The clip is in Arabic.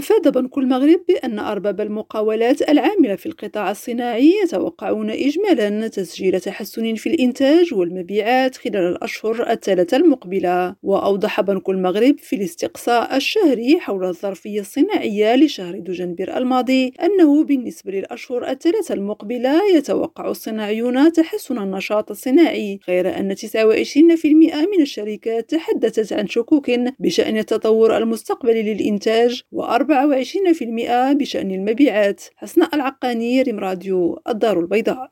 أفاد بنك المغرب بأن أرباب المقاولات العاملة في القطاع الصناعي يتوقعون إجمالا تسجيل تحسن في الإنتاج والمبيعات خلال الأشهر الثلاثة المقبلة. وأوضح بنك المغرب في الاستقصاء الشهري حول الظرفية الصناعية لشهر دجنبر الماضي أنه بالنسبة للأشهر الثلاثة المقبلة يتوقع الصناعيون تحسن النشاط الصناعي غير أن 29% من الشركات تحدثت عن شكوك بشأن التطور المستقبلي للإنتاج و 24% بشأن المبيعات. حسناء العقاني ريم راديو الدار البيضاء.